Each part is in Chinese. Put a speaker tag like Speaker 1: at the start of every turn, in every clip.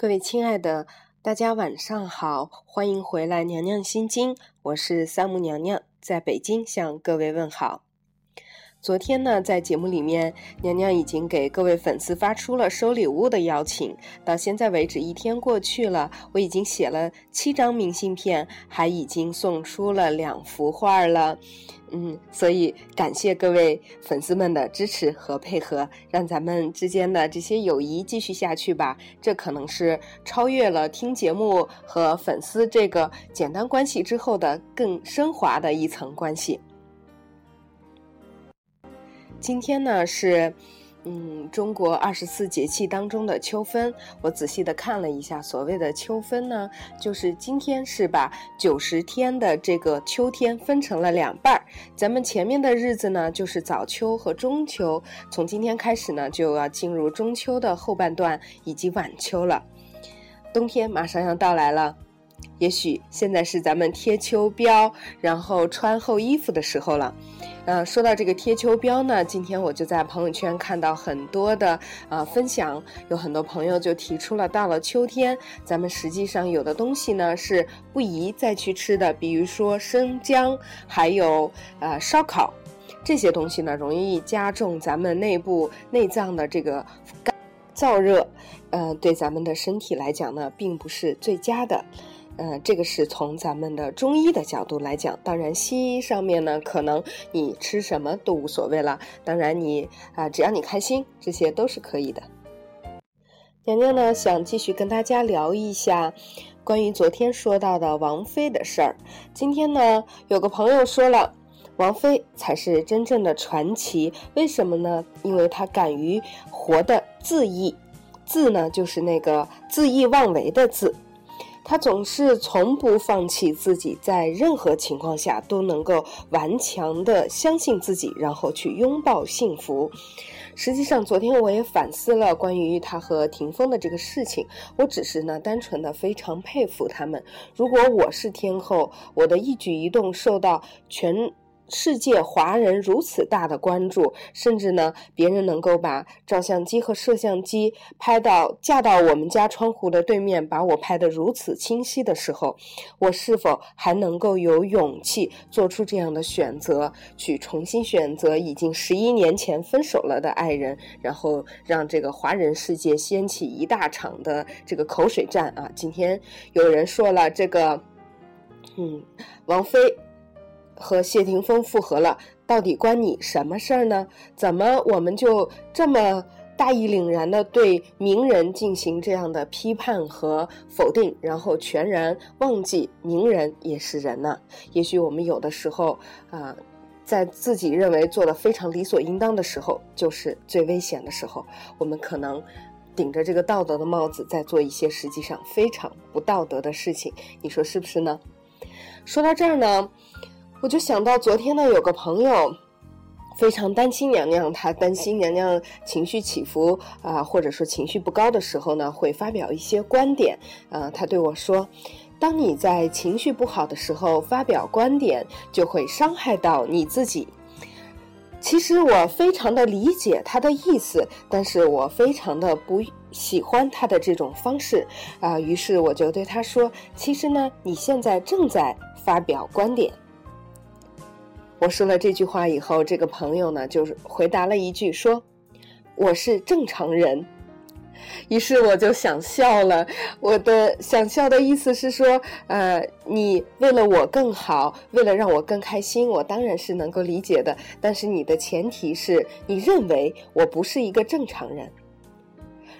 Speaker 1: 各位亲爱的，大家晚上好，欢迎回来《娘娘心经》，我是三木娘娘，在北京向各位问好。昨天呢，在节目里面，娘娘已经给各位粉丝发出了收礼物的邀请，到现在为止一天过去了，我已经写了七张明信片，还已经送出了两幅画了。嗯，所以感谢各位粉丝们的支持和配合，让咱们之间的这些友谊继续下去吧。这可能是超越了听节目和粉丝这个简单关系之后的更升华的一层关系。今天呢是。嗯，中国二十四节气当中的秋分，我仔细的看了一下，所谓的秋分呢，就是今天是把九十天的这个秋天分成了两半儿。咱们前面的日子呢，就是早秋和中秋，从今天开始呢，就要进入中秋的后半段以及晚秋了。冬天马上要到来了，也许现在是咱们贴秋膘，然后穿厚衣服的时候了。呃，说到这个贴秋膘呢，今天我就在朋友圈看到很多的呃分享，有很多朋友就提出了，到了秋天，咱们实际上有的东西呢是不宜再去吃的，比如说生姜，还有呃烧烤，这些东西呢容易加重咱们内部内脏的这个干燥热，呃，对咱们的身体来讲呢，并不是最佳的。嗯，这个是从咱们的中医的角度来讲，当然西医上面呢，可能你吃什么都无所谓了。当然你啊，只要你开心，这些都是可以的。娘娘呢，想继续跟大家聊一下关于昨天说到的王菲的事儿。今天呢，有个朋友说了，王菲才是真正的传奇。为什么呢？因为她敢于活的恣意，恣呢就是那个恣意妄为的恣。他总是从不放弃自己，在任何情况下都能够顽强的相信自己，然后去拥抱幸福。实际上，昨天我也反思了关于他和霆锋的这个事情。我只是呢，单纯的非常佩服他们。如果我是天后，我的一举一动受到全。世界华人如此大的关注，甚至呢，别人能够把照相机和摄像机拍到架到我们家窗户的对面，把我拍得如此清晰的时候，我是否还能够有勇气做出这样的选择，去重新选择已经十一年前分手了的爱人，然后让这个华人世界掀起一大场的这个口水战啊？今天有人说了，这个，嗯，王菲。和谢霆锋复合了，到底关你什么事儿呢？怎么我们就这么大义凛然的对名人进行这样的批判和否定，然后全然忘记名人也是人呢？也许我们有的时候啊，在自己认为做的非常理所应当的时候，就是最危险的时候。我们可能顶着这个道德的帽子，在做一些实际上非常不道德的事情。你说是不是呢？说到这儿呢？我就想到昨天呢，有个朋友非常担心娘娘，他担心娘娘情绪起伏啊，或者说情绪不高的时候呢，会发表一些观点。呃，他对我说：“当你在情绪不好的时候发表观点，就会伤害到你自己。”其实我非常的理解他的意思，但是我非常的不喜欢他的这种方式啊。于是我就对他说：“其实呢，你现在正在发表观点。”我说了这句话以后，这个朋友呢，就是回答了一句说：“我是正常人。”于是我就想笑了。我的想笑的意思是说，呃，你为了我更好，为了让我更开心，我当然是能够理解的。但是你的前提是你认为我不是一个正常人。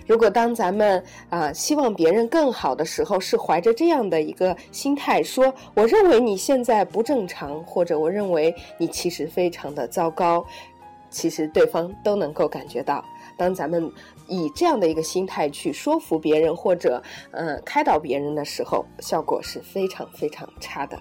Speaker 1: 如果当咱们啊希望别人更好的时候，是怀着这样的一个心态说：“我认为你现在不正常，或者我认为你其实非常的糟糕。”其实对方都能够感觉到，当咱们以这样的一个心态去说服别人或者嗯开导别人的时候，效果是非常非常差的。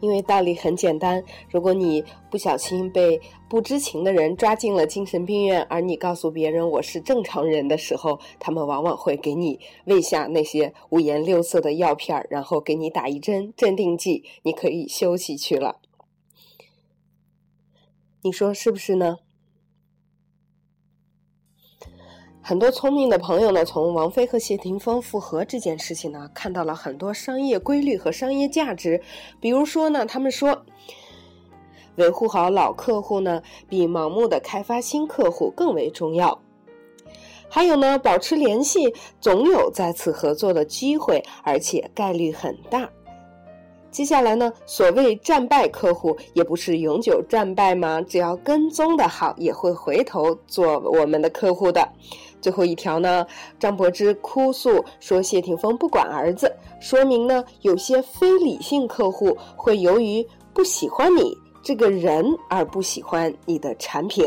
Speaker 1: 因为道理很简单，如果你不小心被不知情的人抓进了精神病院，而你告诉别人我是正常人的时候，他们往往会给你喂下那些五颜六色的药片，然后给你打一针镇定剂，你可以休息去了。你说是不是呢？很多聪明的朋友呢，从王菲和谢霆锋复合这件事情呢，看到了很多商业规律和商业价值。比如说呢，他们说，维护好老客户呢，比盲目的开发新客户更为重要。还有呢，保持联系，总有再次合作的机会，而且概率很大。接下来呢，所谓战败客户也不是永久战败吗？只要跟踪的好，也会回头做我们的客户的。最后一条呢，张柏芝哭诉说谢霆锋不管儿子，说明呢，有些非理性客户会由于不喜欢你这个人而不喜欢你的产品。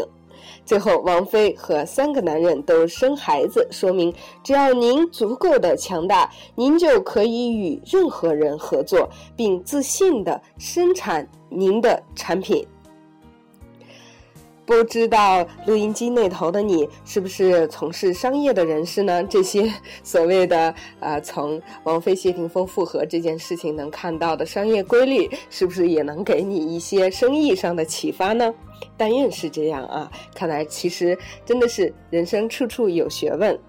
Speaker 1: 最后，王菲和三个男人都生孩子，说明只要您足够的强大，您就可以与任何人合作，并自信的生产您的产品。不知道录音机那头的你是不是从事商业的人士呢？这些所谓的啊，从王菲谢霆锋复合这件事情能看到的商业规律，是不是也能给你一些生意上的启发呢？但愿是这样啊！看来其实真的是人生处处有学问。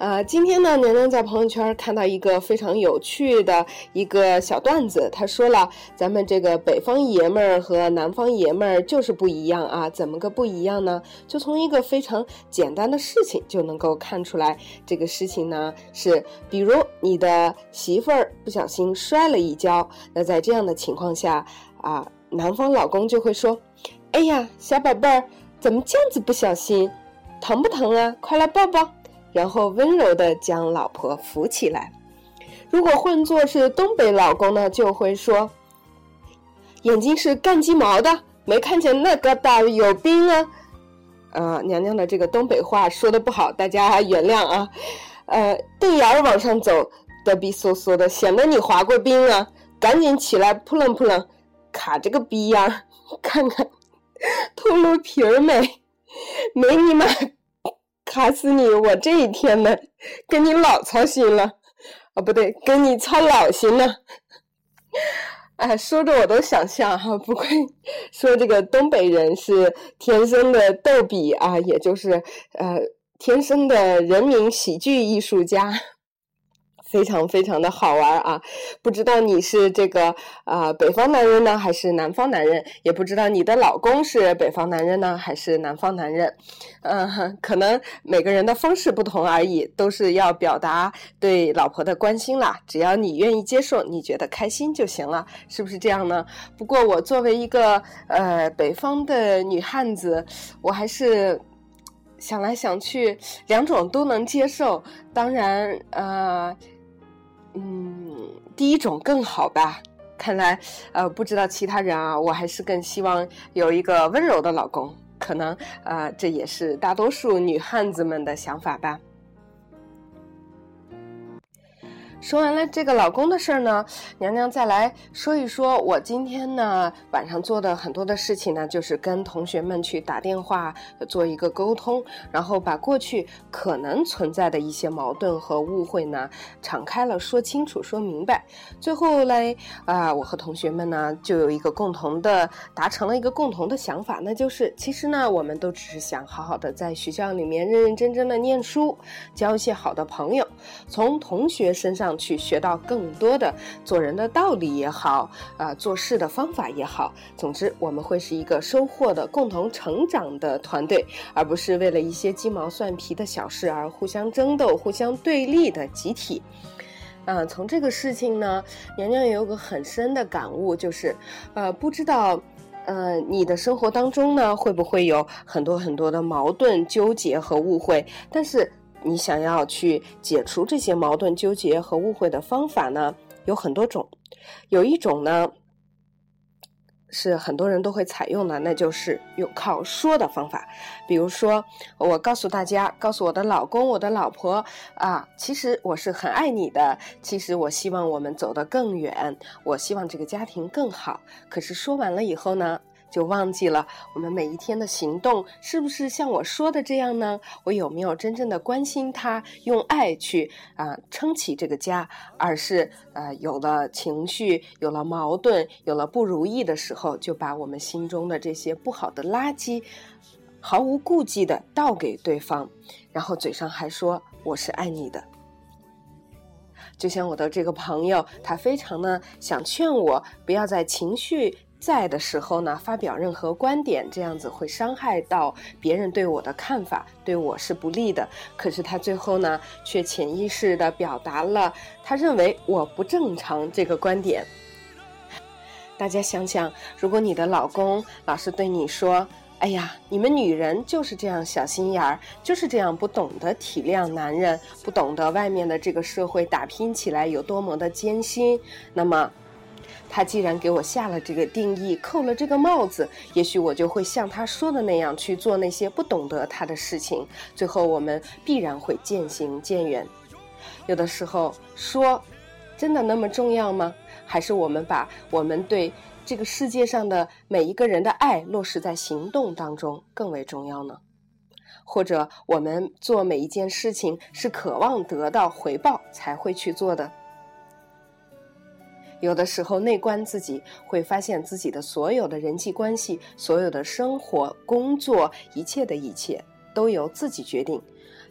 Speaker 1: 呃，今天呢，娘娘在朋友圈看到一个非常有趣的一个小段子，他说了，咱们这个北方爷们儿和南方爷们儿就是不一样啊，怎么个不一样呢？就从一个非常简单的事情就能够看出来，这个事情呢是，比如你的媳妇儿不小心摔了一跤，那在这样的情况下啊，南方老公就会说，哎呀，小宝贝儿，怎么这样子不小心，疼不疼啊？快来抱抱。然后温柔地将老婆扶起来。如果换作是东北老公呢，就会说：“眼睛是干鸡毛的，没看见那个大有冰啊！”呃，娘娘的这个东北话说的不好，大家原谅啊。呃，瞪眼儿往上走，嘚逼嗖嗖的，显得你滑过冰啊！赶紧起来，扑棱扑棱，卡这个逼样，看看秃噜皮儿没？没你妈！卡死你！我这一天呢，跟你老操心了，哦，不对，跟你操老心了。哎，说着我都想笑哈，不愧 说这个东北人是天生的逗比啊，也就是呃，天生的人民喜剧艺术家。非常非常的好玩啊！不知道你是这个啊北方男人呢，还是南方男人？也不知道你的老公是北方男人呢，还是南方男人？嗯，可能每个人的方式不同而已，都是要表达对老婆的关心啦。只要你愿意接受，你觉得开心就行了，是不是这样呢？不过我作为一个呃北方的女汉子，我还是想来想去，两种都能接受。当然，呃。嗯，第一种更好吧？看来，呃，不知道其他人啊，我还是更希望有一个温柔的老公。可能，呃，这也是大多数女汉子们的想法吧。说完了这个老公的事儿呢，娘娘再来说一说，我今天呢晚上做的很多的事情呢，就是跟同学们去打电话做一个沟通，然后把过去可能存在的一些矛盾和误会呢，敞开了说清楚、说明白。最后嘞，啊，我和同学们呢就有一个共同的达成了一个共同的想法，那就是其实呢，我们都只是想好好的在学校里面认认真真的念书，交一些好的朋友，从同学身上。去学到更多的做人的道理也好，啊，做事的方法也好。总之，我们会是一个收获的、共同成长的团队，而不是为了一些鸡毛蒜皮的小事而互相争斗、互相对立的集体。嗯，从这个事情呢，娘娘也有个很深的感悟，就是，呃，不知道，呃，你的生活当中呢，会不会有很多很多的矛盾、纠结和误会？但是。你想要去解除这些矛盾、纠结和误会的方法呢，有很多种。有一种呢，是很多人都会采用的，那就是用靠说的方法。比如说，我告诉大家，告诉我的老公、我的老婆啊，其实我是很爱你的，其实我希望我们走得更远，我希望这个家庭更好。可是说完了以后呢？就忘记了我们每一天的行动是不是像我说的这样呢？我有没有真正的关心他，用爱去啊撑起这个家？而是呃有了情绪，有了矛盾，有了不如意的时候，就把我们心中的这些不好的垃圾毫无顾忌的倒给对方，然后嘴上还说我是爱你的。就像我的这个朋友，他非常呢想劝我不要在情绪在的时候呢发表任何观点，这样子会伤害到别人对我的看法，对我是不利的。可是他最后呢却潜意识的表达了他认为我不正常这个观点。大家想想，如果你的老公老是对你说，哎呀，你们女人就是这样小心眼儿，就是这样不懂得体谅男人，不懂得外面的这个社会打拼起来有多么的艰辛。那么，他既然给我下了这个定义，扣了这个帽子，也许我就会像他说的那样去做那些不懂得他的事情，最后我们必然会渐行渐远。有的时候说，真的那么重要吗？还是我们把我们对？这个世界上的每一个人的爱落实在行动当中更为重要呢？或者我们做每一件事情是渴望得到回报才会去做的？有的时候内观自己，会发现自己的所有的人际关系、所有的生活、工作，一切的一切都由自己决定。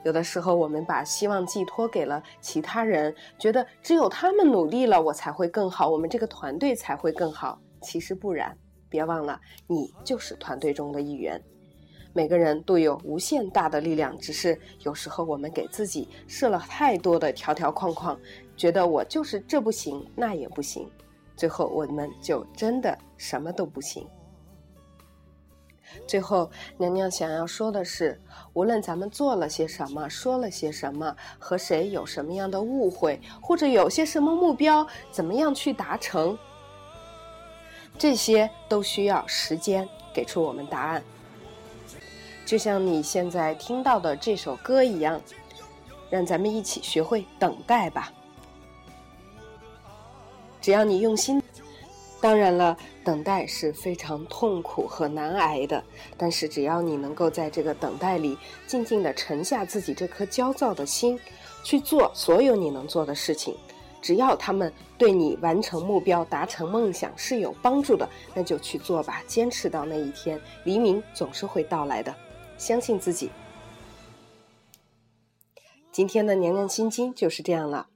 Speaker 1: 有的时候我们把希望寄托给了其他人，觉得只有他们努力了，我才会更好，我们这个团队才会更好。其实不然，别忘了，你就是团队中的一员。每个人都有无限大的力量，只是有时候我们给自己设了太多的条条框框，觉得我就是这不行那也不行，最后我们就真的什么都不行。最后，娘娘想要说的是，无论咱们做了些什么，说了些什么，和谁有什么样的误会，或者有些什么目标，怎么样去达成。这些都需要时间给出我们答案，就像你现在听到的这首歌一样，让咱们一起学会等待吧。只要你用心，当然了，等待是非常痛苦和难挨的。但是只要你能够在这个等待里静静的沉下自己这颗焦躁的心，去做所有你能做的事情。只要他们对你完成目标、达成梦想是有帮助的，那就去做吧。坚持到那一天，黎明总是会到来的。相信自己。今天的娘娘心经就是这样了。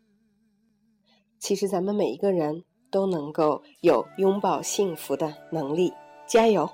Speaker 1: 其实咱们每一个人都能够有拥抱幸福的能力，加油！